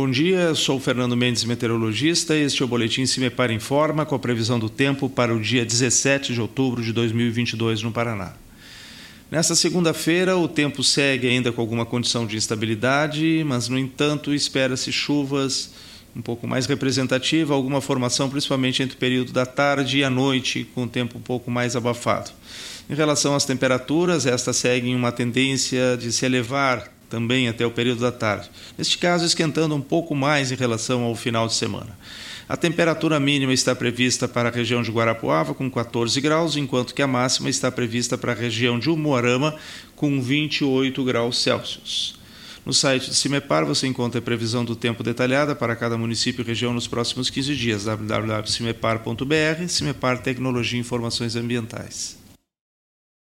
Bom dia, sou Fernando Mendes, meteorologista. Este é o Boletim Cimepar Informa com a previsão do tempo para o dia 17 de outubro de 2022 no Paraná. Nesta segunda-feira, o tempo segue ainda com alguma condição de instabilidade, mas, no entanto, espera-se chuvas um pouco mais representativa, alguma formação, principalmente entre o período da tarde e a noite, com o tempo um pouco mais abafado. Em relação às temperaturas, estas seguem uma tendência de se elevar também até o período da tarde. Neste caso, esquentando um pouco mais em relação ao final de semana. A temperatura mínima está prevista para a região de Guarapuava com 14 graus, enquanto que a máxima está prevista para a região de Umuarama com 28 graus Celsius. No site do CIMEPAR você encontra a previsão do tempo detalhada para cada município e região nos próximos 15 dias. www.cimepar.br, CIMEPAR Tecnologia e Informações Ambientais.